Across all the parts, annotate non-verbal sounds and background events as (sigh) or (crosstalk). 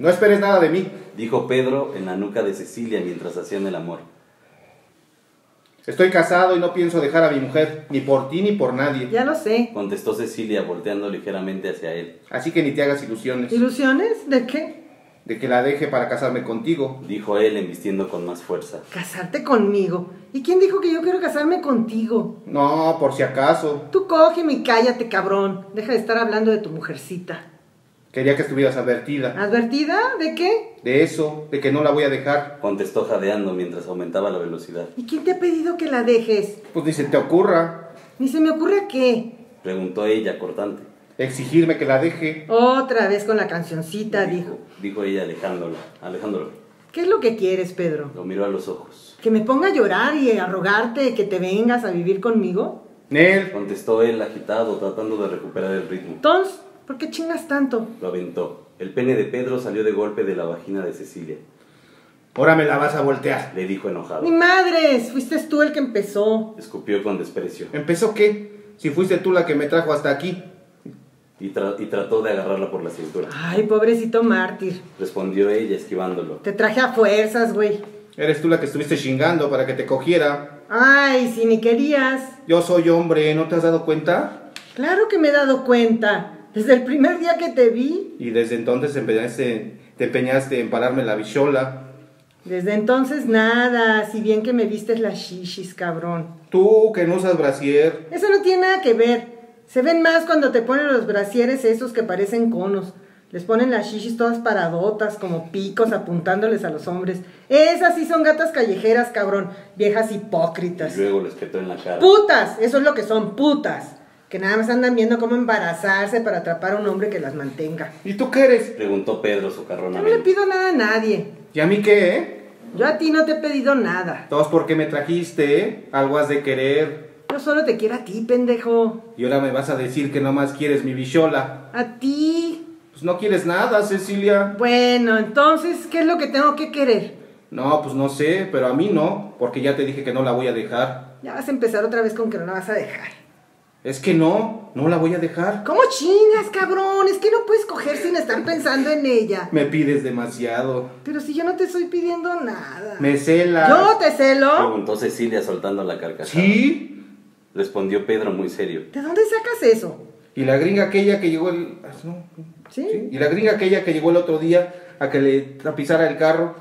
No esperes nada de mí. dijo Pedro en la nuca de Cecilia mientras hacían el amor. Estoy casado y no pienso dejar a mi mujer, ni por ti ni por nadie. Ya lo sé. Contestó Cecilia volteando ligeramente hacia él. Así que ni te hagas ilusiones ¿Ilusiones? ¿De qué? de que la deje para casarme contigo. Dijo él embistiendo con más fuerza. Casarte conmigo. ¿Y quién dijo que yo quiero casarme contigo? No, por si acaso. Tú cógeme y cállate, cabrón. Deja de estar hablando de tu mujercita. Quería que estuvieras advertida. ¿Advertida? ¿De qué? De eso, de que no la voy a dejar. Contestó jadeando mientras aumentaba la velocidad. ¿Y quién te ha pedido que la dejes? Pues ni se te ocurra Ni se me ocurre qué. Preguntó ella cortante. exigirme que la deje. Otra vez con la cancioncita, dijo. Dijo ella alejándolo. Alejándolo. ¿Qué es lo que quieres, Pedro? Lo miró a los ojos. ¿Que me ponga a llorar y a rogarte que te vengas a vivir conmigo? Nel, Contestó él agitado, tratando de recuperar el ritmo. Entonces, ¿por qué chingas tanto? Lo aventó. El pene de Pedro salió de golpe de la vagina de Cecilia. ahora me la vas a voltear. Le dijo enojado. ¡Ni madres! Fuiste tú el que empezó. Escupió con desprecio. ¿Empezó qué? Si fuiste tú la que me trajo hasta aquí. Y, tra- y trató de agarrarla por la cintura. Ay, pobrecito mártir. Respondió ella esquivándolo. Te traje a fuerzas, güey. Eres tú la que estuviste chingando para que te cogiera. Ay, si ni querías. Yo soy hombre, ¿no te has dado cuenta? Claro que me he dado cuenta. Desde el primer día que te vi. Y desde entonces te empeñaste, te empeñaste en pararme la bichola. Desde entonces nada. Si bien que me vistes las shishis, cabrón. Tú que no usas brasier. Eso no tiene nada que ver. Se ven más cuando te ponen los brasieres esos que parecen conos. Les ponen las shishis todas paradotas, como picos apuntándoles a los hombres. Esas sí son gatas callejeras, cabrón. Viejas Y hipócritas. luego le espetó en la cara. Putas, eso es lo que son, putas. Que nada más andan viendo cómo embarazarse para atrapar a un hombre que las mantenga. ¿Y tú qué eres? Preguntó Pedro Yo no le socarronamente. pido nada a nadie. ¿Y a mí qué, eh? Yo a ti no te he pedido nada. Todos porque me trajiste, ¿eh? Algo has de querer. Yo solo te quiero a ti, pendejo. Y ahora me vas a decir que nomás quieres mi bichola. A ti. Pues no quieres nada, Cecilia. Bueno, entonces, ¿qué es lo que tengo que querer? No, pues no sé, pero a mí no, porque ya te dije que no la voy a dejar. Ya vas a empezar otra vez con que no la vas a dejar. Es que no, no la voy a dejar. ¿Cómo chingas, cabrón? Es que no puedes coger sin estar pensando en ella. Me pides demasiado. Pero si yo no te estoy pidiendo nada. Me celas. ¿Yo te celo? Preguntó Cecilia soltando la carcajada. Sí. Respondió Pedro muy serio. ¿De dónde sacas eso? Y la gringa aquella que llegó el... ah, no, ¿Sí? Y la gringa aquella que llegó el otro día a que le tapizara el carro.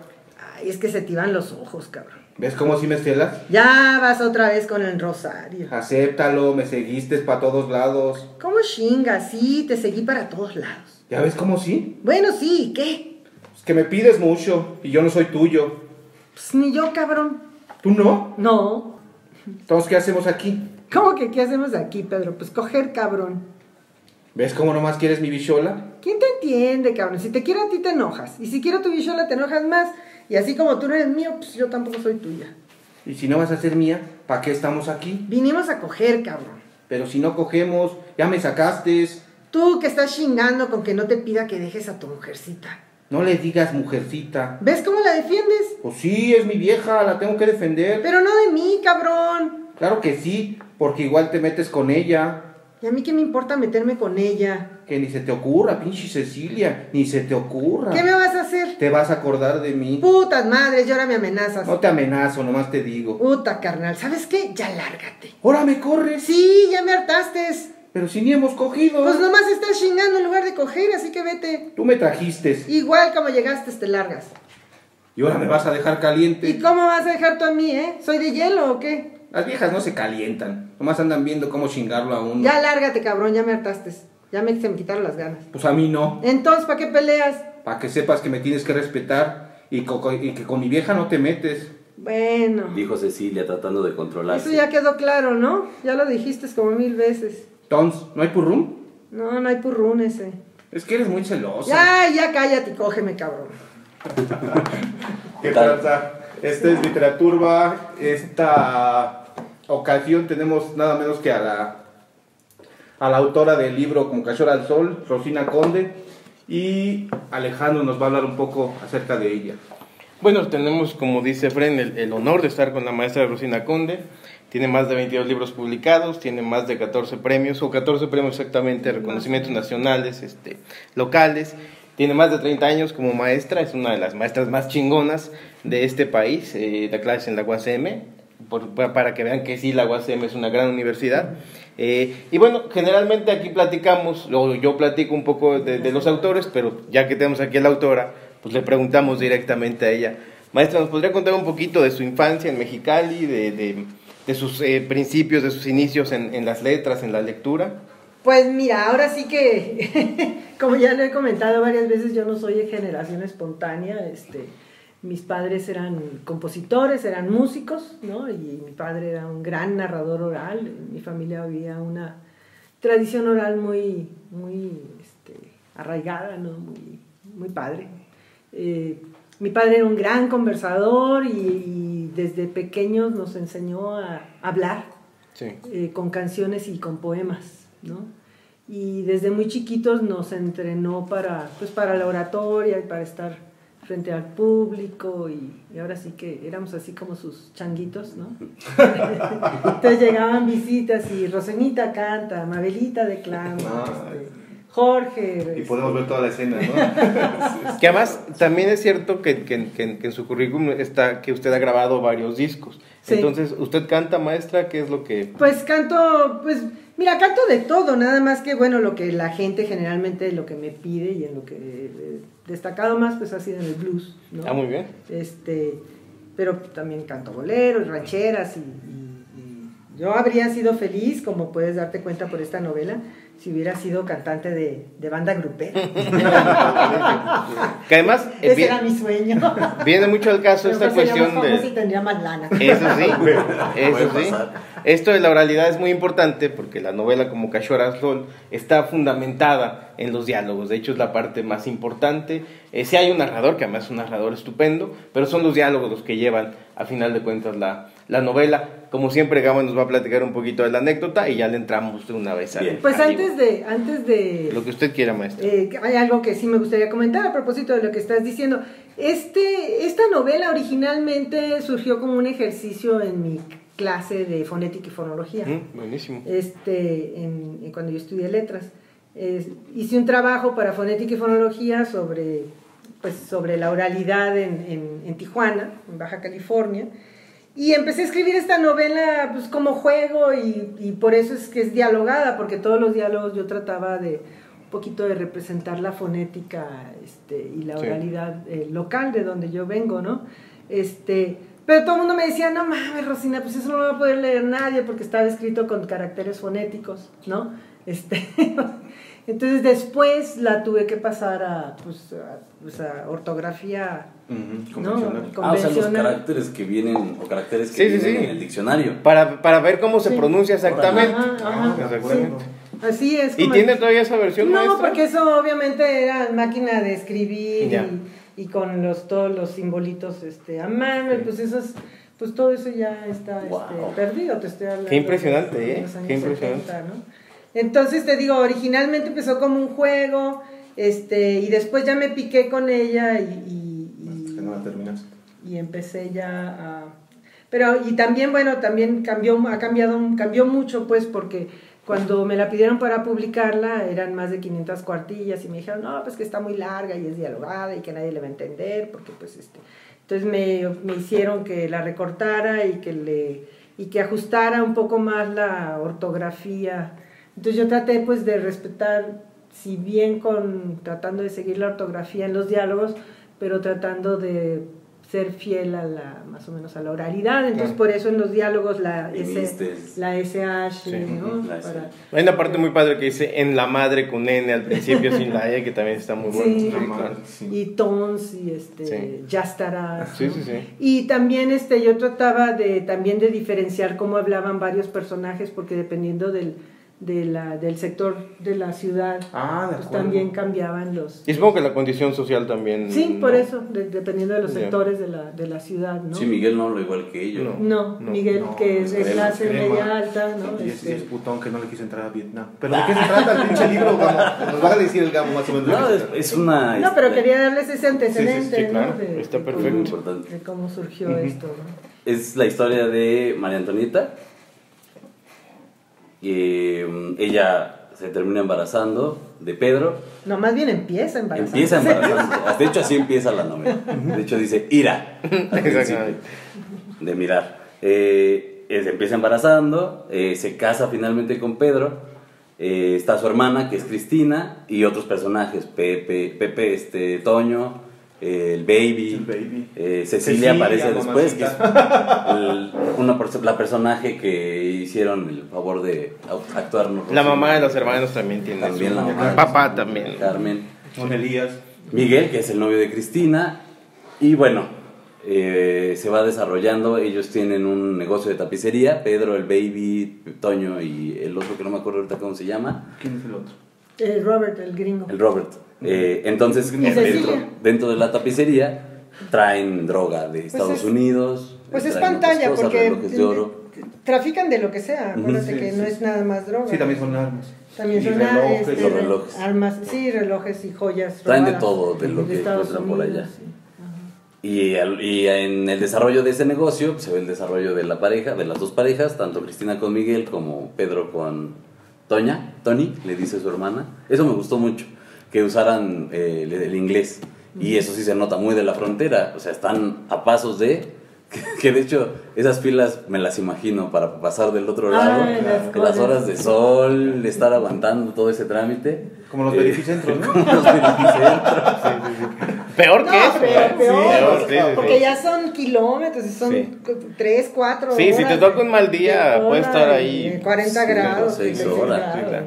Ay, es que se te iban los ojos, cabrón. ¿Ves cómo sí me celas? Ya vas otra vez con el rosario. Acéptalo, me seguiste para todos lados. ¿Cómo chingas? Sí, te seguí para todos lados. ¿Ya ves cómo sí? Bueno, sí, ¿qué? Es que me pides mucho y yo no soy tuyo. Pues ni yo, cabrón. ¿Tú no? No. Entonces, ¿qué hacemos aquí? ¿Cómo que qué hacemos aquí, Pedro? Pues coger, cabrón. ¿Ves cómo nomás quieres mi bichola? ¿Quién te entiende, cabrón? Si te quiero a ti te enojas. Y si quiero tu bichola te enojas más. Y así como tú no eres mío, pues yo tampoco soy tuya. Y si no vas a ser mía, ¿para qué estamos aquí? Vinimos a coger, cabrón. Pero si no cogemos, ya me sacaste. Tú que estás chingando con que no te pida que dejes a tu mujercita. No le digas mujercita. ¿Ves cómo la defiendes? Pues sí, es mi vieja, la tengo que defender. Pero no de mí, cabrón. Claro que sí, porque igual te metes con ella. ¿Y a mí qué me importa meterme con ella? Que ni se te ocurra, pinche Cecilia, ni se te ocurra. ¿Qué me vas a hacer? Te vas a acordar de mí. Putas madres, y ahora me amenazas. No te amenazo, nomás te digo. Puta carnal, ¿sabes qué? Ya lárgate. Ahora me corres. Sí, ya me hartaste. Pero si ni hemos cogido. Pues nomás estás chingando en lugar de coger, así que vete. Tú me trajiste. Igual como llegaste, te largas. Y ahora me vas a dejar caliente. ¿Y cómo vas a dejar tú a mí, eh? ¿Soy de hielo o qué? Las viejas no se calientan. Nomás andan viendo cómo chingarlo a uno. Ya lárgate, cabrón, ya me hartaste. Ya me, se me quitaron las ganas. Pues a mí no. Entonces, ¿para qué peleas? Para que sepas que me tienes que respetar y, co- y que con mi vieja no te metes. Bueno, Dijo Cecilia tratando de controlarse. eso ya quedó claro, ¿no? Ya lo dijiste como mil veces. Tons, ¿no hay purrum? No, no hay purrún ese. Es que eres muy celosa. Ya, ya cállate y cógeme, cabrón. (laughs) ¿Qué Tal. tranza? Esta es Literaturba. Esta ocasión tenemos nada menos que a la, a la autora del libro Como Cachorra al Sol, Rosina Conde. Y Alejandro nos va a hablar un poco acerca de ella. Bueno, tenemos, como dice Fren, el, el honor de estar con la maestra Rosina Conde. Tiene más de 22 libros publicados, tiene más de 14 premios, o 14 premios exactamente, reconocimientos nacionales, este, locales. Tiene más de 30 años como maestra, es una de las maestras más chingonas de este país, eh, da clases en la UACM, por- pa- para que vean que sí, la UACM es una gran universidad. Eh, y bueno, generalmente aquí platicamos, o yo platico un poco de, de los autores, pero ya que tenemos aquí a la autora, pues le preguntamos directamente a ella. Maestra, ¿nos podría contar un poquito de su infancia en Mexicali, de, de- de sus eh, principios, de sus inicios en, en las letras, en la lectura? Pues mira, ahora sí que, (laughs) como ya lo he comentado varias veces, yo no soy de generación espontánea. Este, mis padres eran compositores, eran músicos, ¿no? Y mi padre era un gran narrador oral. En mi familia había una tradición oral muy, muy este, arraigada, ¿no? Muy, muy padre. Eh, mi padre era un gran conversador y, y desde pequeños nos enseñó a hablar Sí. eh, con canciones y con poemas, ¿no? Y desde muy chiquitos nos entrenó para, pues, para la oratoria y para estar frente al público y, y ahora sí que éramos así como sus changuitos, ¿no? (laughs) Entonces llegaban visitas y Rosenita canta, Mabelita declama, Ah. este, Jorge. Y este, podemos ver toda la escena, ¿no? (laughs) Que además también es cierto que, que- que- que en su currículum está que usted ha grabado varios discos. Sí. Entonces, ¿usted canta, maestra? ¿Qué es lo que...? Pues canto, pues mira, canto de todo, nada más que bueno, lo que la gente generalmente lo que me pide y en lo que he destacado más pues ha sido en el blues, ¿no? Ah, muy bien. Este, pero también canto boleros, rancheras y, y- y yo habría sido feliz, como puedes darte cuenta por esta novela, si hubiera sido cantante de, de banda grupera. (laughs) Que además eh, Ese era mi sueño. (laughs) viene mucho al caso Pero esta pues cuestión de... y tendría más lana. Eso sí, (laughs) eso sí. Esto de la oralidad es muy importante porque la novela como Cachorra Sol está fundamentada en los diálogos. De hecho, es la parte más importante. Eh, sí hay un narrador, que además es un narrador estupendo, pero son los diálogos los que llevan, a final de cuentas, la, la novela. Como siempre, Gama nos va a platicar un poquito de la anécdota y ya le entramos de una vez a Bien. Pues antes de, antes de Lo que usted quiera, maestra. Eh, hay algo que sí me gustaría comentar a propósito de lo que estás diciendo. Este, esta novela originalmente surgió como un ejercicio en mi clase de fonética y fonología. Mm, buenísimo. Este, en, en cuando yo estudié letras. Es- hice un trabajo para fonética y fonología sobre, pues, sobre la oralidad en, en- en Tijuana, en Baja California. Y empecé a escribir esta novela pues, como juego y, y por eso es que es dialogada, porque todos los diálogos yo trataba de un poquito de representar la fonética este, y la Sí. oralidad eh, local de donde yo vengo, ¿no? Este, pero todo el mundo me decía, no mames, Rosina, pues eso no lo va a poder leer nadie porque estaba escrito con caracteres fonéticos, ¿no? Este, (laughs) entonces después la tuve que pasar a, pues, a, pues, a ortografía Ujú, ¿no? convencional. Ah, o sea, los convencional. caracteres que vienen, o caracteres que Sí, vienen sí. en el diccionario. Para, para ver cómo se Sí. pronuncia exactamente. Ajá, ajá, Exactamente. Así es. ¿Y como- tiene todavía esa versión, No, maestra? porque eso obviamente era máquina de escribir Ya. y, y con los todos los simbolitos este, a mano, y pues eso es- pues todo eso ya está este, perdido, te estoy hablando. Qué impresionante, de ¿eh? los años Qué impresionante. 70, ¿no? Entonces te digo, originalmente empezó como un juego, este, y después ya me piqué con ella y, y- y- no la terminas. y empecé ya a pero y también bueno también cambió ha cambiado cambió mucho pues porque cuando me la pidieron para publicarla eran más de 500 cuartillas y me dijeron no pues que está muy larga y es dialogada y que nadie le va a entender porque pues este entonces me, me hicieron que la recortara y que le y que ajustara un poco más la ortografía entonces yo traté pues de respetar si bien con tratando de seguir la ortografía en los diálogos pero tratando de ser fiel a la más o menos a la oralidad entonces Claro. por eso en los diálogos la S, la SH Sí, ¿no? la Para- Hay una parte muy padre que dice en la madre con N al principio sin la E, que también está muy bueno. Sí. Sí, claro. Sí. y tons y este Sí. ya estarás Sí, ¿no? sí, sí. y también este yo trataba de también de diferenciar cómo hablaban varios personajes porque dependiendo del de la, del sector de la ciudad Ah, de pues también cambiaban los Y supongo que la condición social también. sí por ¿no? eso de- dependiendo de los sectores de la, de la ciudad ¿no? Sí, Miguel no habla igual que ellos. No. no, No, Miguel no, que es de clase crema. media alta ¿no? Y es, Este, y es putón que no le quiso entrar a Vietnam. ¿Pero de qué se trata el pinche libro, Gamo? Nos va a decir el Gamo más o menos. No, es, es una... no pero este, quería darles ese antecedente sí, claro, ¿no? de, está perfecto. Cómo- de cómo surgió esto ¿no? Es la historia de María Antonieta. Eh, ella se termina embarazando de Pedro. No, más bien empieza embarazando. Empieza embarazando. (laughs) De hecho, así empieza la novela. De hecho, dice ira. De mirar. Eh, eh, se empieza embarazando, eh, se casa finalmente con Pedro. eh, está su hermana, que es Cristina, y otros personajes: Pepe, Pepe este, Toño, eh, el Baby. El Baby. eh, Cecilia, Cecilia, aparece después, que es mamacita. el- una la personaje que hicieron el favor de actuar. La mamá de los hermanos también tiene También su- la mamá. El papá también. Carmen. Con Elías. Miguel, que es el novio de Cristina. Y bueno, eh, se va desarrollando. Ellos tienen un negocio de tapicería. Pedro, el baby, Toño y el otro que no me acuerdo ahorita cómo se llama. ¿Quién es el otro? Eh, Robert, el gringo. El Robert. Eh, entonces, dentro, dentro de la tapicería traen droga de Estados es- Unidos. Pues es pantalla, cosas, porque relojes de oro. trafican de lo que sea. Acuérdate Sí, que sí, no sí. es nada más droga. Sí, también son armas. También Y son relojes. este, Los relojes. armas, sí, relojes y joyas. Traen de todo, de lo que Estados encuentran por allá. sí. Y, al- y en el desarrollo de ese negocio se ve el desarrollo de la pareja, de las dos parejas, tanto Cristina con Miguel como Pedro con Toña, Tony, le dice su hermana. Eso me gustó mucho, que usaran eh, el, el inglés. Y eso sí se nota muy de la frontera, o sea, están a pasos de... (laughs) Que de hecho, esas filas me las imagino para pasar del otro lado. Ay, las que las horas de sol, estar aguantando todo ese trámite. Como los Eh, verificentros, (laughs) ¿no? como los verificentros. (laughs) Peor No, que eso. peor, ¿eh? peor, Peor, porque, sí, sí, porque sí. ya son kilómetros, son Sí. 3, 4 Sí, si te toca un mal día, puedes estar ahí 40 cinco, grados. seis 36 horas, grados. Sí, claro.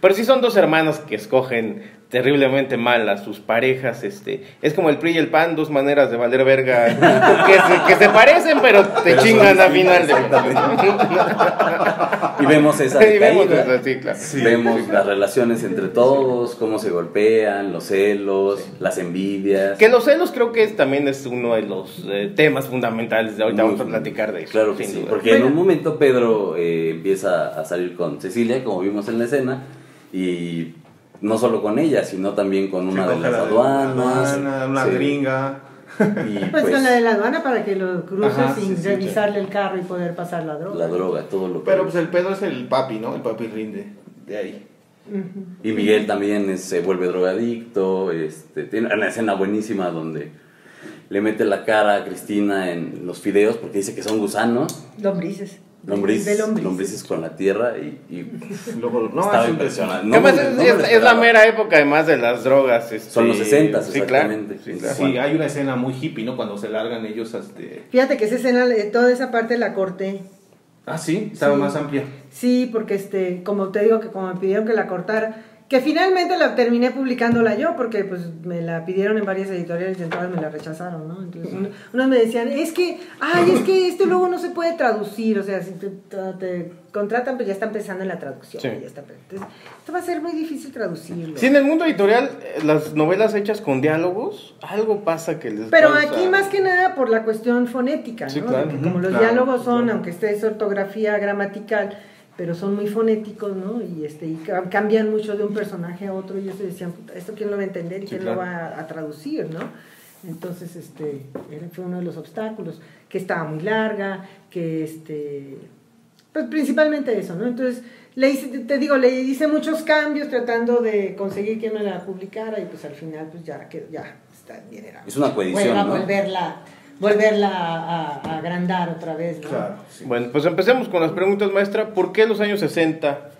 Pero si son dos hermanos que escogen terriblemente mal a sus parejas, este, es como el PRI y el PAN, dos maneras de valer verga (laughs) que se, que se parecen, pero te Pero chingan a final de (laughs) Y vemos esa Y vemos eso, sí, claro. Vemos las relaciones entre todos, cómo se golpean, los celos, las envidias. Que los celos creo que es, también es uno de los eh, temas fundamentales de ahorita Muy- vamos a platicar de eso. Claro que sin sí, duda. porque en un momento Pedro eh, empieza a salir con Cecilia, como vimos en la escena, y no solo con ella, sino también con una de las la aduanas. aduana, una sí, gringa. Y Pues, (laughs) pues, con la de la aduana para que lo cruces Ajá, sin sí, sí, revisarle el carro y poder pasar la droga. la droga, todo lo que... Pero pues el pedo es el papi, ¿no? El papi rinde. De ahí. Y Miguel también es- se vuelve drogadicto, este, tiene una escena buenísima donde le mete la cara a Cristina en los fideos porque dice que son gusanos, Lombrices. Lombrices, De lombrices. lombrices con la tierra y, y (laughs) Luego, no, estaba es impresionante. Que No además me- es, no me lo es- es la mera época además de las drogas. este, Son los 60s, sí, claro, exactamente. sí, claro. Sí, hay una escena muy hippie, ¿no? Cuando se largan ellos este Fíjate que esa escena, eh, toda esa parte la corté. Ah, sí, estaba Sí. más amplia. Sí, porque este, como te digo que como me pidieron que la cortara, que finalmente la terminé publicándola yo, porque pues me la pidieron en varias editoriales y en todas me la rechazaron, ¿no? Entonces uno- unos me decían, es que, ay, es que esto luego no se puede traducir, o sea, si te, te contratan, pues ya están pensando en la traducción. Sí. ya está- entonces, esto va a ser muy difícil traducirlo. Si en el mundo editorial eh, las novelas hechas con diálogos, algo pasa que les Pero causa- aquí más que nada por la cuestión fonética, Sí, ¿no? claro. Que como los claro, diálogos son, claro. aunque esté es ortografía gramatical, pero son muy fonéticos, ¿no? Y este y ca- cambian mucho de un personaje a otro y ellos decían, "Puta, ¿esto quién lo va a entender y Sí, quién claro. lo va a, a traducir, ¿no? Entonces, este, fue uno de los obstáculos, que estaba muy larga, que este, pues principalmente eso, ¿no? Entonces, le hice, te- digo, le hice muchos cambios tratando de conseguir que me la publicara y pues al final pues ya, que, ya, está bien, era Es una coedición, Vuelva- ¿no? volverla, volverla a, a agrandar otra vez, ¿no? Claro, sí. Bueno, pues empecemos con las preguntas, maestra. ¿Por qué los años 60?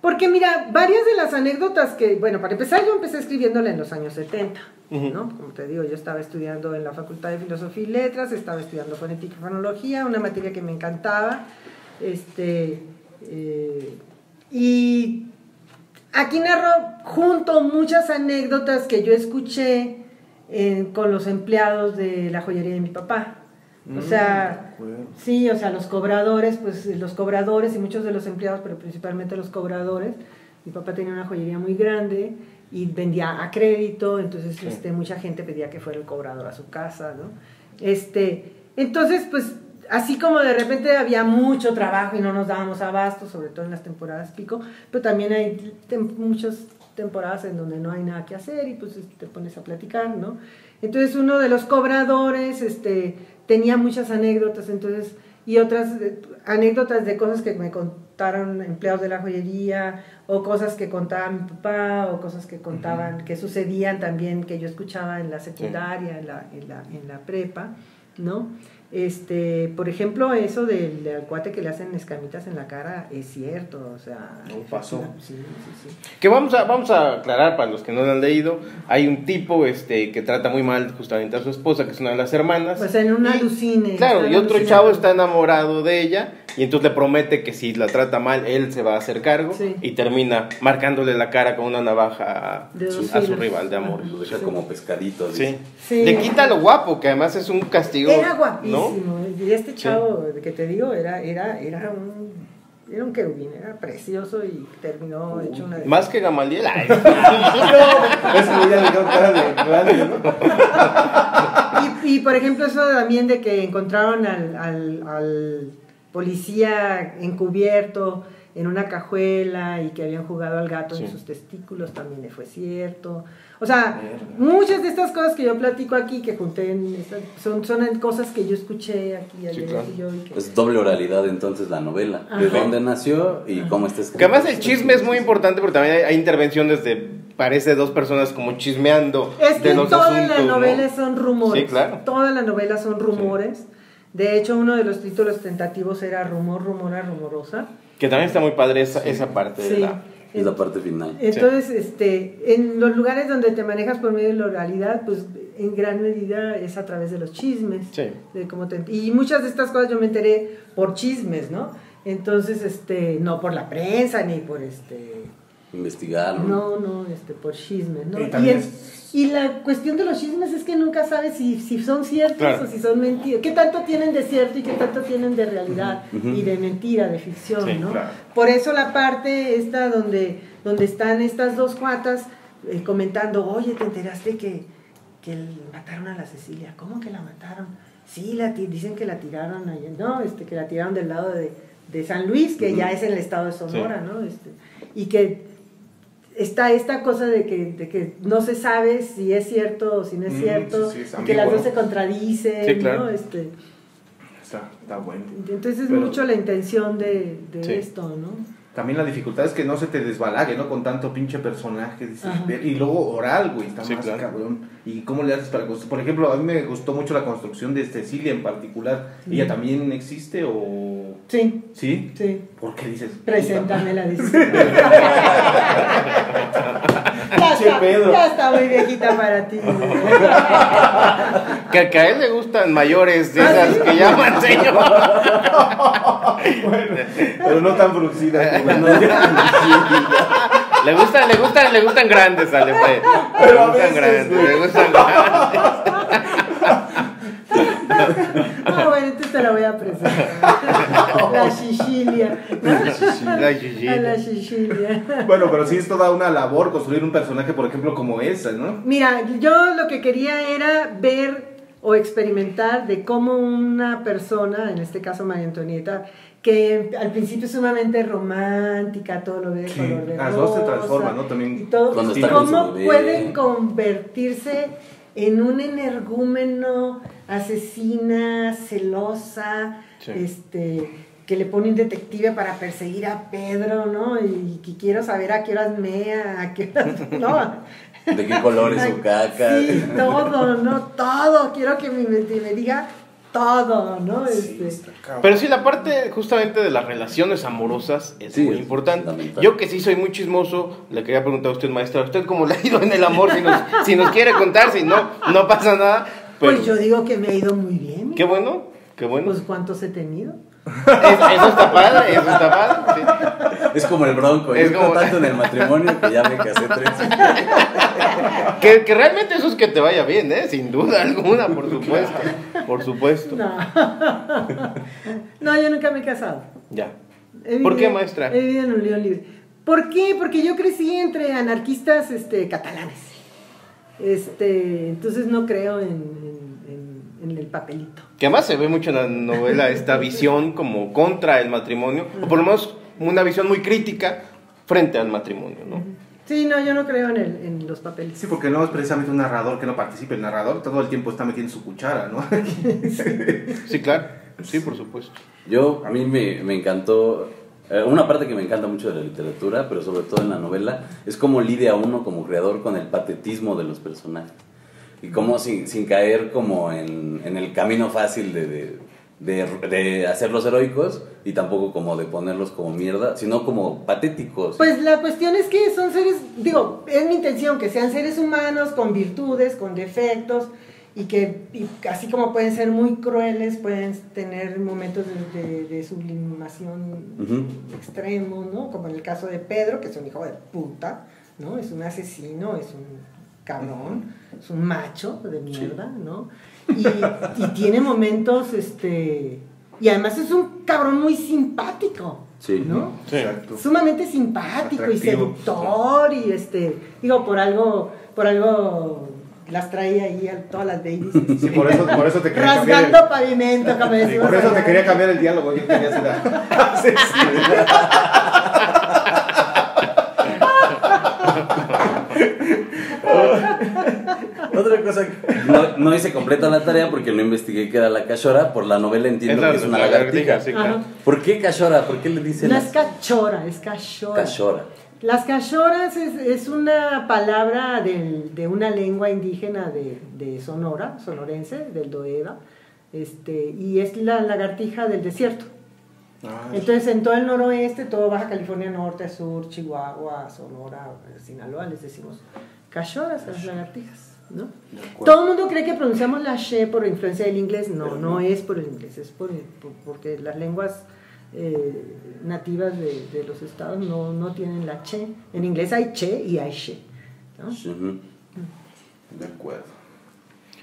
Porque mira, varias de las anécdotas que, bueno, para empezar yo empecé escribiéndola en los años 70, Ujú. ¿no? Como te digo, yo estaba estudiando en la Facultad de Filosofía y Letras, estaba estudiando fonética y fonología, una materia que me encantaba, este, eh, y aquí narro junto muchas anécdotas que yo escuché en- con los empleados de la joyería de mi papá. O sea, sí, o sea, los cobradores, pues los cobradores y muchos de los empleados, pero principalmente los cobradores. Mi papá tenía una joyería muy grande y vendía a crédito, entonces este, mucha gente pedía que fuera el cobrador a su casa, ¿no? Este, entonces, pues así como de repente había mucho trabajo y no nos dábamos abasto, sobre todo en las temporadas pico, pero también hay tem- muchas temporadas en donde no hay nada que hacer y pues te pones a platicar, ¿no? Entonces uno de los cobradores este, tenía muchas anécdotas, entonces, y otras eh, anécdotas de cosas que me con- contaron empleados de la joyería, o cosas que contaba mi papá, o cosas que contaban, que sucedían también, que yo escuchaba en la secundaria, en, la, en, la, en la prepa, ¿no? Este, por ejemplo, eso del, del cuate que le hacen escamitas en la cara es cierto, o sea, No pasó. Sí, sí, sí. Que vamos a, vamos a aclarar para los que no lo han leído, hay un tipo este, que trata muy mal justamente a su esposa, que es una de las hermanas. Pues en una alucine. Claro, y otro chavo está enamorado de ella y entonces le promete que si la trata mal, él se va a hacer cargo Sí. y termina marcándole la cara con una navaja a, su rival de amor. Lo deja Sí. como pescadito. Sí. Le quita lo guapo, que además es un castigo. Era guapísimo. ¿No? Y este chavo que te digo era, era, era un era un querubín, era precioso y terminó hecho una de- Más que Gamaliel. Ay, (laughs) güey ya le quedó cara de grande, ¿no? Y, y, por ejemplo eso también de que encontraron al, al, al policía encubierto en una cajuela y que habían jugado al gato Sí. en sus testículos también le fue cierto. O sea, muchas de estas cosas que yo platico aquí, que junté en esta- son, son cosas que yo escuché aquí ayer claro. y yo y que- Es doble oralidad entonces la novela. De Ajá. dónde nació y cómo está escrito. Que además el chisme es muy importante porque también hay, hay intervenciones de, parece, dos personas como chismeando Es que de los todas asuntos, las ¿no? novelas son rumores. Sí, claro. Todas las novelas son rumores. De hecho, uno de los títulos tentativos era Rumor, Rumora, Rumorosa. Que también está muy padre esa, esa parte de la... Es la parte final. Entonces, este, en los lugares donde te manejas por medio de la oralidad, pues en gran medida es a través de los chismes. Sí. De cómo te- y muchas de estas cosas yo me enteré por chismes, ¿no? Entonces, este, no por la prensa ni por este Investigar. no, no, este, por chismes, ¿no? Y Y, también es- y la cuestión de los chismes es que nunca sabes si, si son ciertos Claro. o si son mentiras. ¿Qué tanto tienen de cierto y qué tanto tienen de realidad y de mentira, de ficción, Sí, ¿no? claro. Por eso la parte esta donde, donde están estas dos cuatas eh, comentando, oye, ¿te enteraste que, que mataron a la Cecilia? ¿Cómo que la mataron? Sí, la dicen que la tiraron allá, no, este, que la tiraron del lado de, de San Luis, que ya es en el estado de Sonora, ¿no? Este, y que está esta cosa de que, de que no se sabe si es cierto o si no es Mm, cierto, sí, sí, es y que las dos se contradicen, Sí, claro. ¿no? Este, Está, está bueno. entonces es Pero- mucho la intención de, de Sí. esto, ¿no? También la dificultad es que no se te desbalague, ¿no? Con tanto pinche personaje. dices, y luego oral, güey, está Sí, más claro. cabrón. ¿Y cómo le haces para construir? Por ejemplo, a mí me gustó mucho la construcción de Cecilia en particular. ¿Ella Mm. también existe o...? Sí, ¿Sí? sí. ¿Por qué dices? Preséntamela, dice. (laughs) (laughs) está, pedo. ya está muy viejita para ti. Que, que a él le gustan mayores de ¿Ah, esas sí? que llaman (laughs) señor. bueno, pero no tan bruxida. como- Bueno, Le gustan, le gustan, le gustan grandes, Ale, pues. Pero le a gustan veces, grandes, le gustan grandes. (laughs) Ah, bueno, entonces te la voy a presentar. (laughs) La Sicilia. La A Sicilia. la Sicilia. (laughs) Bueno, pero sí es toda una labor construir un personaje, por ejemplo, como esa, ¿no? Mira, yo lo que quería era ver o experimentar de cómo una persona, en este caso María Antonieta, que al principio es sumamente romántica, todo lo ve de Sí, color de las dos se rosa, transforman, ¿no? También y todo, Cuando y está con cómo pueden convertirse en un energúmeno, asesina, celosa, Sí. este que le pone un detective para perseguir a Pedro, ¿no? Y que quiero saber a qué horas mea, a qué horas... (laughs) No, ¿De qué color es su caca? Sí, todo, ¿no? Todo. Quiero que me, me- diga todo, ¿no? Sí, Este. Pero sí, la parte justamente de las relaciones amorosas es Sí, muy importante. Yo que sí soy muy chismoso, le quería preguntar a usted, maestra, ¿usted cómo le ha ido en el amor? Si nos, si nos quiere contar, si no, no pasa nada. Pero, Pues yo digo que me ha ido muy bien. Qué bueno, qué bueno. Pues cuántos he tenido. Es- eso está padre, eso está padre. sí. Es como el bronco. Es como- tanto en el matrimonio que ya me casé tres. (laughs) Que, que realmente eso es que te vaya bien, ¿eh? Sin duda alguna, por supuesto. Por supuesto. No. (laughs) no, yo nunca me he casado. Ya. He ¿Por qué, maestra? He vivido en unión libre. ¿Por qué? Porque yo crecí entre anarquistas este, catalanes. Este, entonces no creo en, en- en- en el papelito. Que además se ve mucho en la novela esta (laughs) visión como contra el matrimonio, o por lo menos una visión muy crítica frente al matrimonio, ¿no? Sí, no, yo no creo en, el, en los papeles. Sí, porque no es precisamente un narrador que no participe. El narrador todo el tiempo está metiendo su cuchara, ¿no? (laughs) Sí, claro. Sí, por supuesto. Yo, a mí me, me encantó Eh, una parte que me encanta mucho de la literatura, pero sobre todo en la novela, es cómo lidia uno como creador con el patetismo de los personajes. Y cómo sin, caer como en, en el camino fácil de, de, de, de hacerlos heroicos y tampoco como de ponerlos como mierda, sino como patéticos. Pues la cuestión es que son seres, digo, es mi intención que sean seres humanos con virtudes, con defectos y que y así como pueden ser muy crueles, pueden tener momentos de, de- de sublimación Ujú. extremos, ¿no? Como en el caso de Pedro, que es un hijo de puta, ¿no? Es un asesino, es un cabrón, es un macho de mierda, ¿no? Y, y tiene momentos, este... Y además es un cabrón muy simpático, Sí. ¿no? Sí. Exacto. sumamente simpático y seductor y este digo por algo por algo las traía ahí a todas las babies Sí, por eso, por eso te quería cambiar. el- rasgando pavimento como Sí, decimos por eso te quería cambiar el diálogo. Yo quería ser la- (laughs) (laughs) Otra cosa, que no, no hice completa la tarea porque no investigué qué era la cachora. Por la novela entiendo la- que es una la lagartija. sí, claro. ¿Por qué cachora? ¿Por qué le dicen no es cachora es cachora cachora? Las cachoras es, es una palabra del- de una lengua indígena de, de Sonora sonorense del Doeda este y es la lagartija del desierto Ah, Entonces, en todo el noroeste, todo Baja California Norte, Sur, Chihuahua, Sonora, Sinaloa, les decimos cachoras a las lagartijas, ¿no? Todo el mundo cree que pronunciamos la she por influencia del inglés. No, no no. es por el inglés, es por, por- porque las lenguas eh, nativas de, de los estados no, no tienen la che. En inglés hay che y hay she. ¿no? Ujú. De acuerdo.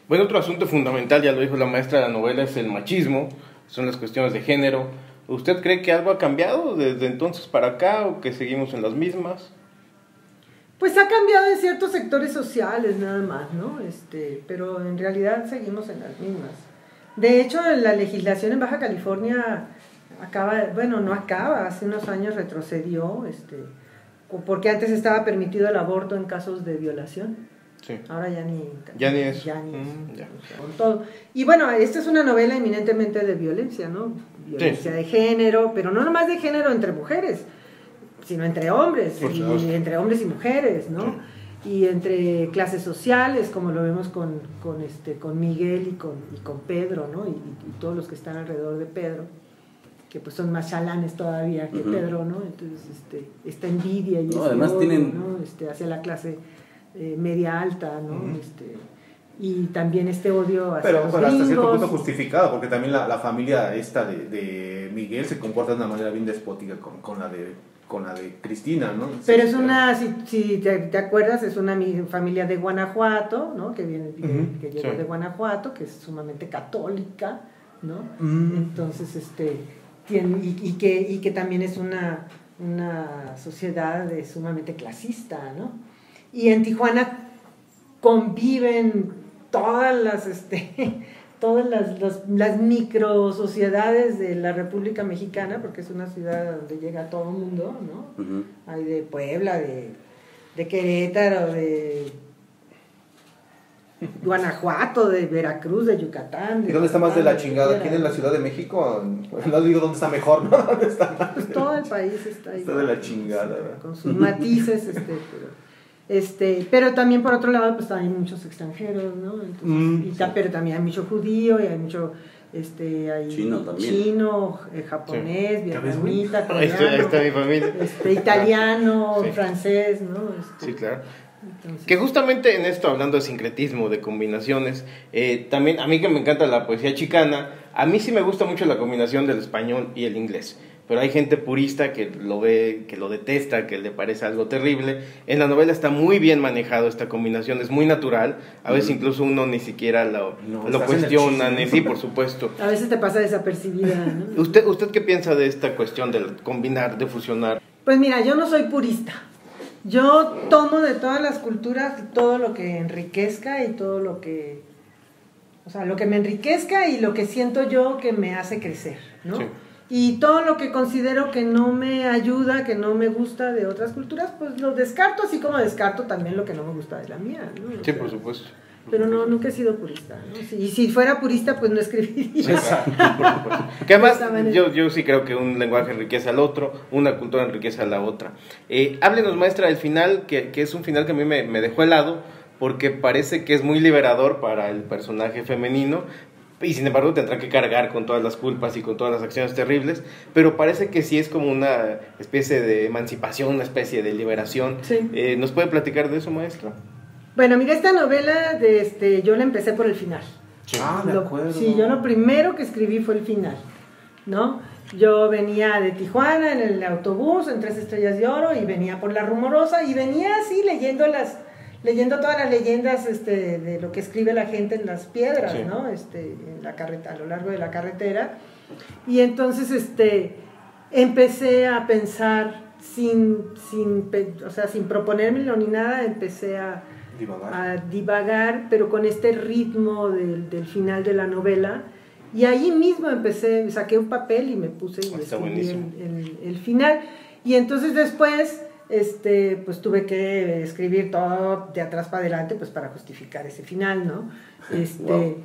Bueno, otro asunto fundamental, ya lo dijo la maestra de la novela, es el machismo, son las cuestiones de género. ¿Usted cree que algo ha cambiado desde entonces para acá o que seguimos en las mismas? Pues ha cambiado en ciertos sectores sociales nada más, ¿no? Este, pero en realidad seguimos en las mismas. De hecho, la legislación en Baja California acaba, bueno, no acaba, hace unos años retrocedió, este, porque antes estaba permitido el aborto en casos de violación. Sí. Ahora ya ni Ya ni eso. ya ni Mm, ya. o sea, con todo. Y bueno, esta es una novela eminentemente de violencia, ¿no? Violencia Sí. de género, pero no nomás de género entre mujeres, sino entre hombres, y entre hombres y mujeres, ¿no? Y entre clases sociales, como lo vemos con, con, este, con Miguel y con, y con Pedro, ¿no? Y, y todos los que están alrededor de Pedro, que pues son más chalanes todavía que Ujú. Pedro, ¿no? Entonces, este, esta envidia y No, este además odio, tienen- ¿no? Este, hacia la clase eh, media alta, ¿no? Ujú. este, y también este odio hacia Pero, los pero hasta cierto punto justificado, porque también la, la familia esta de, de Miguel se comporta de una manera bien despótica con, con la de con la de Cristina, ¿no? Pero Sí, es una, si, si te, te acuerdas, es una mi- familia de Guanajuato, ¿no? Que, viene, que- Ujú, que llegó sí. de Guanajuato, que es sumamente católica, ¿no? Mm. Entonces, este, y, y que, y que también es una, una sociedad de sumamente clasista, ¿no? Y en Tijuana conviven todas las, este, (laughs) todas las, las, las micro sociedades de la República Mexicana, porque es una ciudad donde llega todo el mundo, ¿no? Hay de Puebla, de, de Querétaro, de Guanajuato, de Veracruz, de Yucatán. ¿Y dónde está más de la chingada? ¿Quién ¿Quién en la Ciudad de México? No digo dónde está mejor, ¿no? (laughs) ¿Dónde está? Pues todo el país está Está igual. de la chingada, ¿verdad? Con sus matices, este, pero, este, pero también por otro lado, pues hay muchos extranjeros, ¿no? Entonces, Mm, y ta- sí. Pero también hay mucho judío y hay mucho, este, hay Chino también. chino, eh, japonés, ¿Ya ves, vietnamita, (laughs) Ahí está, ahí está mi familia. este, italiano, Sí. francés, ¿no? Este, Sí, claro. Entonces- Que justamente en esto, hablando de sincretismo, de combinaciones, eh, también a mí que me encanta la poesía chicana, a mí sí me gusta mucho la combinación del español y el inglés. Pero hay gente purista que lo ve, que lo detesta, que le parece algo terrible. En la novela está muy bien manejado esta combinación, es muy natural. A veces incluso uno ni siquiera lo, No, lo estás en el cuestiona, chisme. ni sí, por supuesto. A veces te pasa desapercibida, ¿no? (laughs) ¿Usted, ¿Usted qué piensa de esta cuestión de combinar, de fusionar? Pues mira, yo no soy purista. Yo tomo de todas las culturas todo lo que enriquezca y todo lo que, o sea, lo que me enriquezca y lo que siento yo que me hace crecer, ¿no? Sí. Y todo lo que considero que no me ayuda, que no me gusta de otras culturas, pues lo descarto, así como descarto también lo que no me gusta de la mía, ¿no? O Sí, sea, por supuesto. Pero no, nunca he sido purista. ¿no? Si- y si fuera purista, pues no escribiría. Exacto, por supuesto. Que además, yo, yo sí creo que un lenguaje enriquece al otro, una cultura enriquece a la otra. Eh, háblenos, maestra, del final, que, que es un final que a mí me, me dejó helado, porque parece que es muy liberador para el personaje femenino, y sin embargo tendrá que cargar con todas las culpas y con todas las acciones terribles, pero parece que sí es como una especie de emancipación, una especie de liberación. Sí. Eh, ¿Nos puede platicar de eso, maestra? Bueno, mira, esta novela, de este, yo la empecé por el final. Ah, de Lo- acuerdo. sí, yo lo primero que escribí fue el final, ¿no? Yo venía de Tijuana en el autobús en Tres Estrellas de Oro y venía por la rumorosa y venía así leyendo las leyendo todas las leyendas este, de lo que escribe la gente en las piedras, Sí. ¿no? Este, en la carreta, a lo largo de la carretera. Y entonces este, empecé a pensar sin, sin, o sea, sin proponérmelo ni nada, empecé a, Divagar. a divagar, pero con este ritmo del, del final de la novela. Y ahí mismo empecé, saqué un papel y me puse y Ah, el, el- el final. Y entonces después, este, pues tuve que escribir todo de atrás para adelante, pues para justificar ese final, ¿no? (laughs) Este, Wow.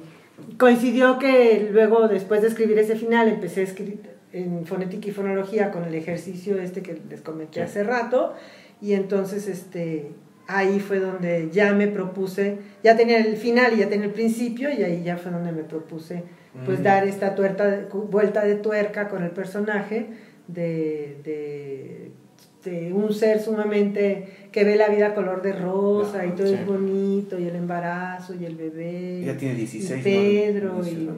Coincidió que luego, después de escribir ese final, empecé a escribir en fonética y fonología con el ejercicio este que les comenté Sí. hace rato. Y entonces, este, ahí fue donde ya me propuse, ya tenía el final y ya tenía el principio, y ahí ya fue donde me propuse, pues, Mm. dar esta tuerta de- vuelta de tuerca con el personaje de, de, de un ser sumamente que ve la vida color de rosa y todo Sí. es bonito, y el embarazo, y el bebé, Ya tiene y 16, Pedro, ¿no? y, 16,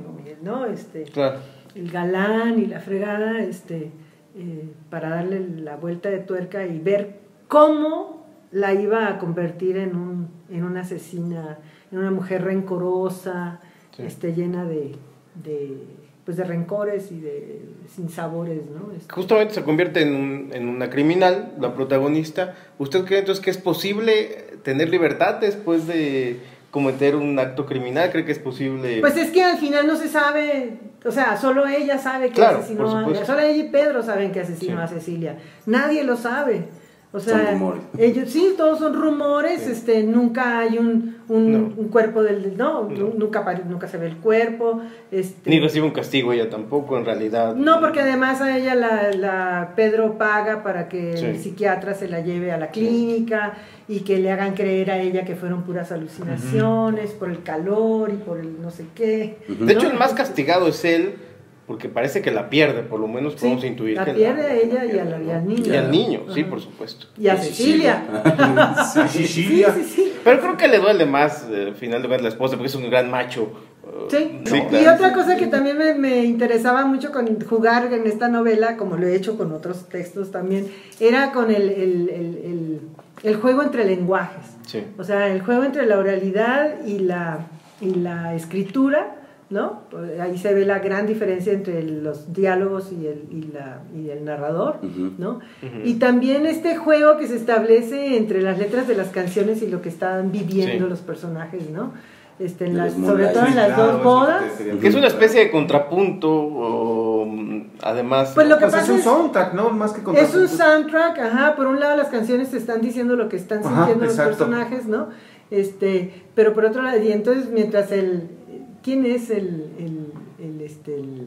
y, ¿no? Este, Claro. el galán y la fregada, este, eh, para darle la vuelta de tuerca y ver cómo la iba a convertir en, un, en una asesina, en una mujer rencorosa, Sí. este, llena de, de, pues de rencores y de sinsabores, ¿no? Este, Justamente se convierte en, un- en una criminal, la protagonista. ¿Usted cree entonces que es posible tener libertad después de cometer un acto criminal? ¿Cree que es posible? Pues es que al final no se sabe, o sea, solo ella sabe que Claro, asesinó a solo ella y Pedro saben que asesinó Sí. a Cecilia. Nadie lo sabe. O Son sea, rumores. ellos sí, todos son rumores, Sí. este, nunca hay un, un, No. un cuerpo del, no, No. nunca nunca se ve el cuerpo, este, Ni recibe un castigo ella tampoco, en realidad. no, porque además a ella la, la Pedro paga para que Sí. el psiquiatra se la lleve a la clínica y que le hagan creer a ella que fueron puras alucinaciones por el calor y por el no sé qué. De hecho, el más castigado es él, porque parece que la pierde, por lo menos Sí, podemos intuir la que pierde a ella y, a la- y al niño. Y al niño, sí, por supuesto. Y a Cecilia. Sí, (laughs) Sí, Sicilia. sí, sí. Pero creo que le duele más, eh, al final de cuentas, la esposa, porque es un gran macho. eh, Sí. ¿no? y Claro. otra cosa que también me, me interesaba mucho con jugar en esta novela, como lo he hecho con otros textos también, era con el, el- el- el- el juego entre lenguajes. Sí. O sea, el juego entre la oralidad y la, y la escritura, ¿no? Pues Ahí se ve la gran diferencia entre los diálogos y el, y la, y el narrador. ¿no? Y también este juego que se establece entre las letras de las canciones y lo que están viviendo Sí. los personajes, ¿no? Este, en las, sobre todo en las dos bodas. Que es una especie de contrapunto, o, además. Pues lo que Pues es pasa un es- soundtrack, ¿no? Más que Es un soundtrack, ajá, por un lado las canciones te están diciendo lo que están Ajá, sintiendo los exacto. personajes, ¿no? Este, pero por otro lado, y entonces mientras el, ¿quién es el, el, el, este, el,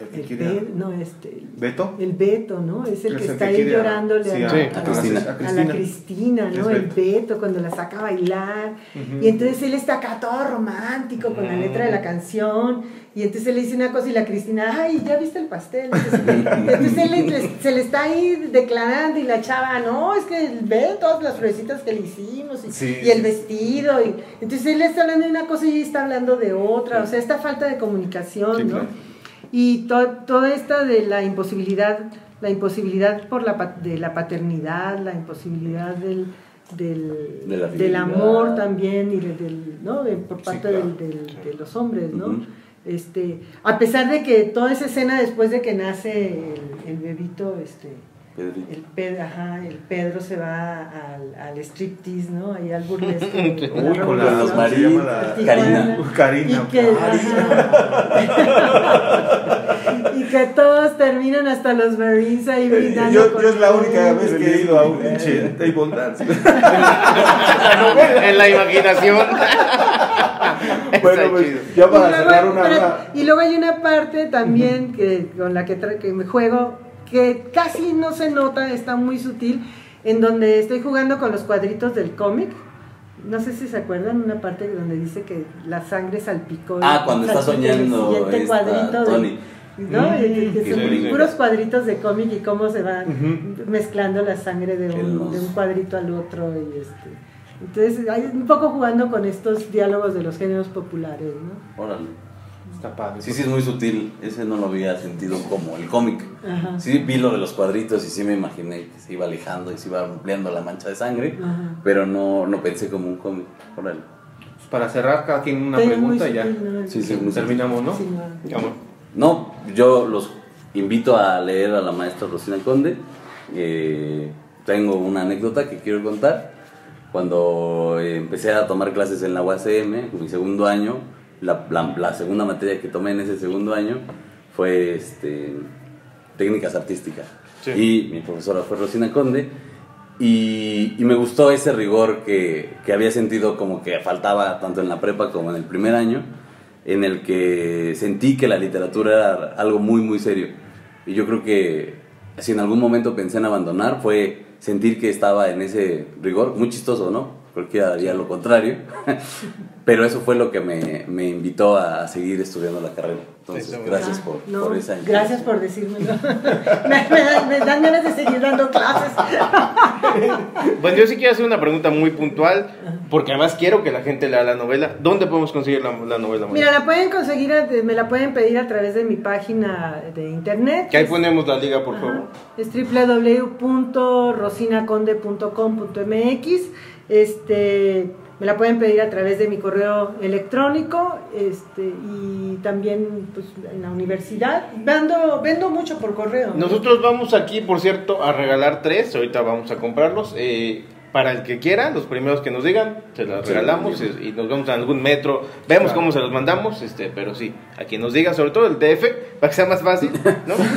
El que no, este, el, ¿Beto? el Beto, ¿no? Es el Es que el está que ahí llorándole sí, a, a- a- a Cristina. a la Cristina, ¿no? El Beto. Cuando la saca a bailar. Y entonces él está acá todo romántico con la letra de la canción. Y entonces él le dice una cosa y la Cristina, ay, ya viste el pastel. Entonces, entonces él le- se le está ahí declarando y la chava, no, es que ve todas las florecitas que le hicimos y, Sí, y el sí. vestido. Y, entonces él está hablando de una cosa y ella está hablando de otra. O sea, esta falta de comunicación, Sí, ¿no? claro. Y to- toda esta de la imposibilidad, la imposibilidad por la, de la paternidad, la imposibilidad del, del, De amor también y de- del, ¿no? de- por Sí, parte claro. del- de los hombres, ¿no? Este, a pesar de que toda esa escena después de que nace el, el bebito, este, Pedrito. el, Pedro, ajá, el Pedro se va al, al striptease, ¿no? Ahí al burlesque. (laughs) Uy, con la- revolución. los ¿cómo se marines. llama la-. Karina. Karina. Y que, ajá. y que todos terminan hasta los Marines ahí brindando. Yo, con yo es la única vez que he ido a un pinche table dance. (laughs) en la imaginación. (laughs) Bueno, pues, ya Y para luego, cerrar una, pero- y luego hay una parte también que, con la que, que me juego que casi no se nota, está muy sutil, en donde estoy jugando con los cuadritos del cómic. No sé si se acuerdan una parte donde dice que la sangre salpicó. Ah, cuando está en el soñando siguiente esta cuadrito de- Tony. ¿no? Mm, que- son puros cuadritos de cómic y cómo se van Ujú. mezclando la sangre de un, de un cuadrito al otro y este entonces hay un poco jugando con estos diálogos de los géneros populares, ¿no? Órale. Está padre. Sí, sí, es muy sutil. Ese no lo había sentido como el cómic. Ajá. Sí, vi lo de los cuadritos y sí me imaginé que se iba alejando y se iba ampliando la mancha de sangre, Ajá. pero no, no pensé como un cómic. Órale. Para cerrar cada quien una muy pregunta y ya sutil, ¿no? Sí, sí, terminamos, ¿no? Sí, no. Vamos. No, yo los invito a leer a la maestra Rosina Conde. Eh, tengo una anécdota que quiero contar. Cuando eh, empecé a tomar clases en la UACM, mi segundo año, la, la- la segunda materia que tomé en ese segundo año fue este, técnicas artísticas. Sí. Y mi profesora fue Rosina Conde. Y, y me gustó ese rigor que, que había sentido como que faltaba tanto en la prepa como en el primer año, en el que sentí que la literatura era algo muy, muy serio. Y yo creo que si en algún momento pensé en abandonar fue sentir que estaba en ese rigor, muy chistoso, ¿no? Cualquiera haría lo contrario, (laughs) pero eso fue lo que me, me invitó a seguir estudiando la carrera. Entonces, gracias Ah, por, no, por esa Gracias por decírmelo. (laughs) me, me dan- me dan ganas de seguir dando clases. (laughs) Bueno, yo sí quiero hacer una pregunta muy puntual, porque además quiero que la gente lea la novela. ¿Dónde podemos conseguir la, la novela? Mira, la pueden conseguir, a- me la pueden pedir a través de mi página de internet. Que ahí Es- ponemos la liga, por Ajá. favor. Es www.rosinaconde.com.mx. Este, me la pueden pedir a través de mi correo electrónico este, y también pues, en la universidad. Vendo, vendo mucho por correo. ¿no? Nosotros vamos aquí, por cierto, a regalar tres. Ahorita vamos a comprarlos. eh, para el que quiera, los primeros que nos digan, se los Sí, regalamos y, y nos vamos a algún metro. Vemos Claro. cómo se los mandamos, este, pero sí, a quien nos diga, sobre todo el DF, para que sea más fácil, ¿no? (laughs)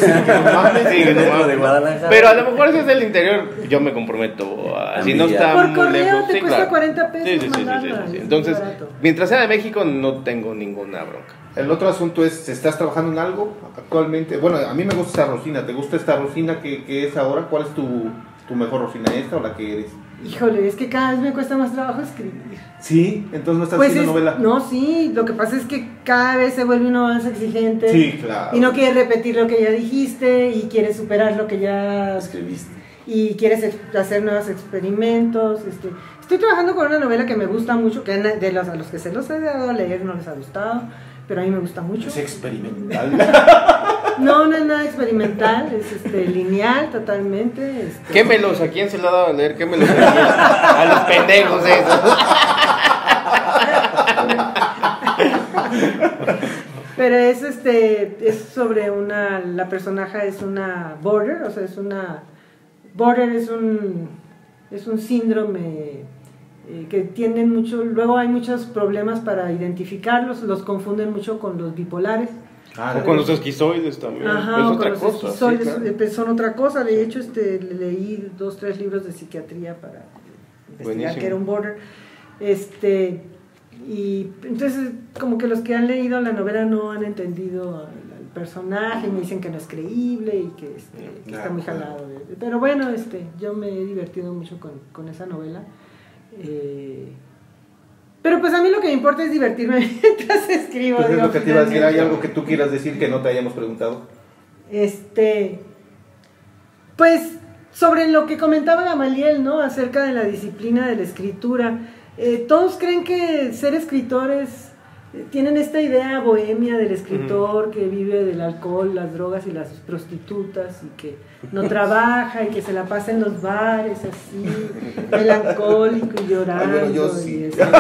Sí, que no Metro mames, de ¿no? Guadalajara. Pero a lo mejor si es del interior, yo me comprometo. a- si no está Por muy correo lejos, te sí, cuesta claro. 40 pesos Sí, sí, sí, sí, sí, mandarla, sí. es Entonces, mientras sea de México, no tengo ninguna bronca. El otro asunto es, ¿estás trabajando en algo actualmente? Bueno, a mí me gusta esta Rosina. ¿Te gusta esta Rosina que, que es ahora? ¿Cuál es tu, tu mejor Rosina? ¿Esta o la que eres? Híjole, es que cada vez me cuesta más trabajo escribir. Sí, entonces no estás Pues haciendo es- novela. No, sí, lo que pasa es que cada vez se vuelve uno más exigente. Sí, claro. Y no quieres repetir lo que ya dijiste y quieres superar lo que ya Escribiste. y quieres hacer nuevos experimentos. Este, estoy trabajando con una novela que me gusta mucho, que de los, a los que se los he dado a leer no les ha gustado, pero a mí me gusta mucho. Es experimental. (laughs) No, no es nada experimental, es este, lineal totalmente. este. Quémelos, ¿a quién se le ha dado a leer? Quémelos a, a los pendejos esos. Pero es este es sobre una la personaje es una border, o sea, es una border es un es un síndrome eh, que tienden mucho, luego hay muchos problemas para identificarlos, los confunden mucho con los bipolares. Ah, O con los esquizoides también. Ajá, es o otra con los cosa. sí, claro. eh, pues, son otra cosa. De hecho, este, le- leí dos, tres libros de psiquiatría para investigar Buenísimo. que era un border. Este, y entonces, como que los que han leído la novela no han entendido al, al personaje, me dicen que no es creíble y que, este, que está muy jalado. Pero bueno, este, yo me he divertido mucho con, con esa novela. Eh, pero pues a mí lo que me importa es divertirme (laughs) mientras escribo. Pues es lo que te iba a decir. ¿Hay algo que tú quieras decir que no te hayamos preguntado? Este, pues sobre lo que comentaba Gamaliel, ¿no? Acerca de la disciplina de la escritura. Eh, todos creen que ser escritores eh, tienen esta idea bohemia del escritor que vive del alcohol, las drogas y las prostitutas y que no trabaja y que se la pasa en los bares así, (laughs) melancólico y llorando. Ay, yo y sí. eso. (laughs)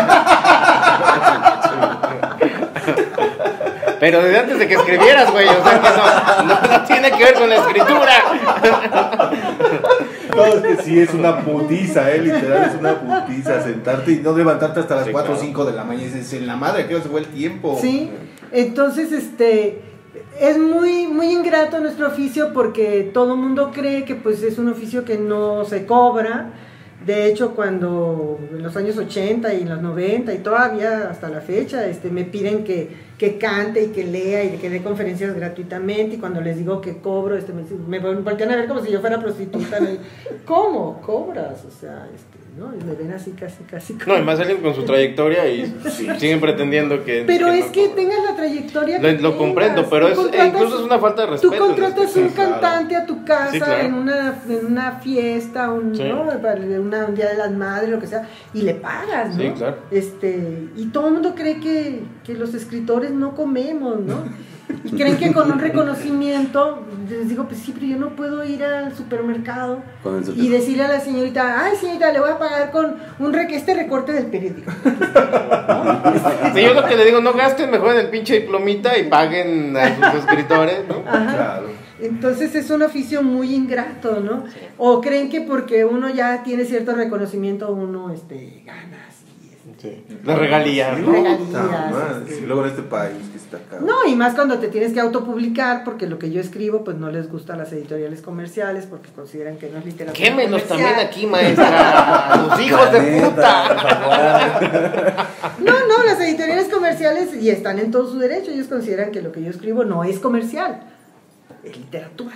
Pero desde antes de que escribieras, güey. O sea que no, no, no tiene que ver con la escritura. No, es que sí, es una putiza, ¿eh? Literal, es una putiza sentarte y no levantarte hasta las Sí, 4 o claro. 5 de la mañana. Y dices, en la madre, ¿qué hora se fue el tiempo? Sí, entonces, este, es muy, muy ingrato nuestro oficio porque todo el mundo cree que pues es un oficio que no se cobra. De hecho, cuando en los años 80 y en los 90 y todavía hasta la fecha, este, me piden que, que cante y que lea y que dé conferencias gratuitamente y cuando les digo que cobro, este, me, me voltean a ver como si yo fuera prostituta. ¿Cómo? ¿Cobras? O sea, este, ¿no? Y me ven así casi, casi. No, como- y más alguien con su trayectoria y siguen pretendiendo que. Pero que es no que cobra. tengas la trayectoria Lo- que lo comprendo, pero es- e contratas- incluso es una falta de respeto Tú en contratas este un caso, cantante a tu casa Sí, claro. en, una, en una fiesta, un, Sí. ¿no? Para una- un día de las madres, lo que sea, y le pagas, ¿no? Sí, claro. Este, y todo el mundo cree que, que los escritores no comemos, ¿no? Y creen que con un reconocimiento, les digo, pues sí, pero yo no puedo ir al supermercado y decirle a la señorita, ay señorita, le voy a pagar con un re- este recorte del periódico. (laughs) Sí, yo lo que le digo, no gasten mejor en el pinche diplomita y paguen a sus escritores, ¿no? Ajá. Claro. Entonces es un oficio muy ingrato, ¿no? O creen que porque uno ya tiene cierto reconocimiento, uno este, gana. Sí. Las regalías, ¿no? Regalías, este. Y luego en este país que está acá. No, y más cuando te tienes que autopublicar, porque lo que yo escribo, pues no les gusta a las editoriales comerciales, porque consideran que no es literatura. Quémenos comercial. también aquí, (laughs) maestra. Sus hijos de puta. No, no, las editoriales comerciales, y están en todo su derecho, ellos consideran que lo que yo escribo no es comercial, es literatura.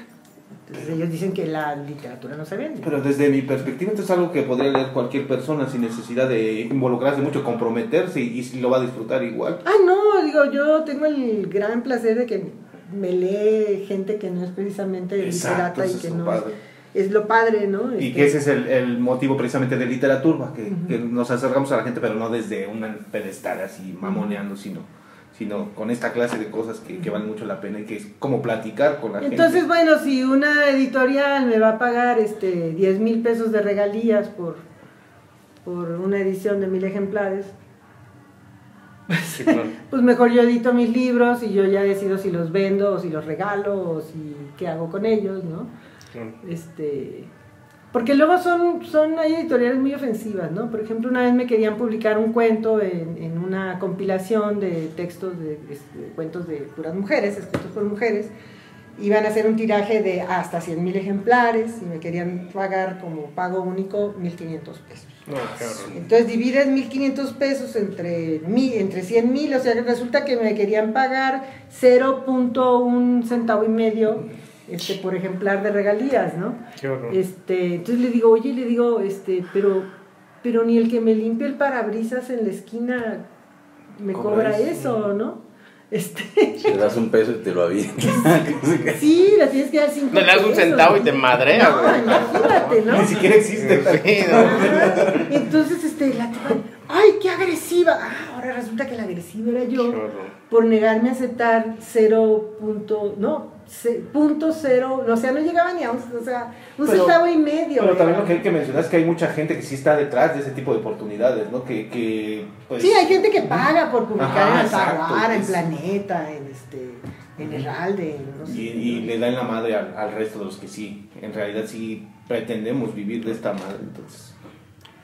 Entonces ellos dicen que la literatura no se vende. Pero desde mi perspectiva, esto es algo que podría leer cualquier persona sin necesidad de involucrarse mucho, comprometerse y, lo va a disfrutar igual. Ay, no, digo, yo tengo el gran placer de que me lee gente que no es precisamente Exacto, literata y que no padre. es, es lo padre, ¿no? Y Este, que ese es el, el motivo precisamente de literatura, que, que nos acercamos a la gente, pero no desde un pedestal así mamoneando, sino, sino con esta clase de cosas que, que valen mucho la pena y que es como platicar con la Entonces, gente. bueno, si una editorial me va a pagar este 10 mil pesos de regalías por, por una edición de mil ejemplares, Sí, claro. (laughs) pues mejor yo edito mis libros y yo ya decido si los vendo o si los regalo o si qué hago con ellos, ¿no? Claro. Este, porque luego son, son hay editoriales muy ofensivas, ¿no? Por ejemplo, una vez me querían publicar un cuento en, en una compilación de textos de, de cuentos de puras mujeres, escritos por mujeres. Iban a hacer un tiraje de hasta 100 mil ejemplares y me querían pagar como pago único 1.500 pesos. No, horror. Entonces divides 1.500 pesos entre, mi, entre 100 mil, o sea resulta que me querían pagar 0.1 centavo y medio este, por ejemplar de regalías, ¿no? Qué horror. Este, entonces le digo, oye, le digo, este, pero, pero ni el que me limpie el parabrisas en la esquina me Cobra eso. ¿no? Este, (laughs) Le das un peso y te lo avientas. sí, le tienes que dar cinco No le das un pesos. centavo y te madrea, No, güey. imagínate, ¿no? Ni siquiera existe. Sí, no. (laughs) Entonces, este, la tipa, ¡ay, qué agresiva! Ah, ahora resulta que la agresiva era yo por negarme a aceptar 0. punto- no, punto cero, o sea, no llegaba ni a un, o sea, un Pero- centavo y medio. Pero también lo que hay que mencionar es que hay mucha gente que sí está detrás de ese tipo de oportunidades, ¿no? Que, que pues, Sí, hay gente que paga por publicar Ajá, en Alfaguara, en Planeta, en este, en Heralde, no sé. y, y le dan la madre al, al resto de los que sí, en realidad sí pretendemos vivir de esta madre, entonces.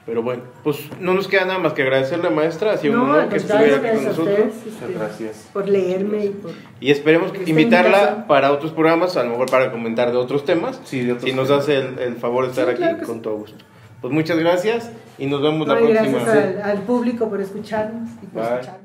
Pero bueno, pues no nos queda nada más que agradecerle, maestra. Ha sido un No, honor que contrario, estuviera aquí con gracias a nosotros. ustedes Muchas este, gracias. por leerme y por... Y esperemos invitarla invitación. para otros programas, a lo mejor para comentar de otros temas. Sí, de otros si nos hace el, el favor de estar Sí, aquí, claro con sí. todo gusto. Pues muchas gracias y nos vemos la próxima. gracias al, al público por escucharnos y por Bye. escucharnos.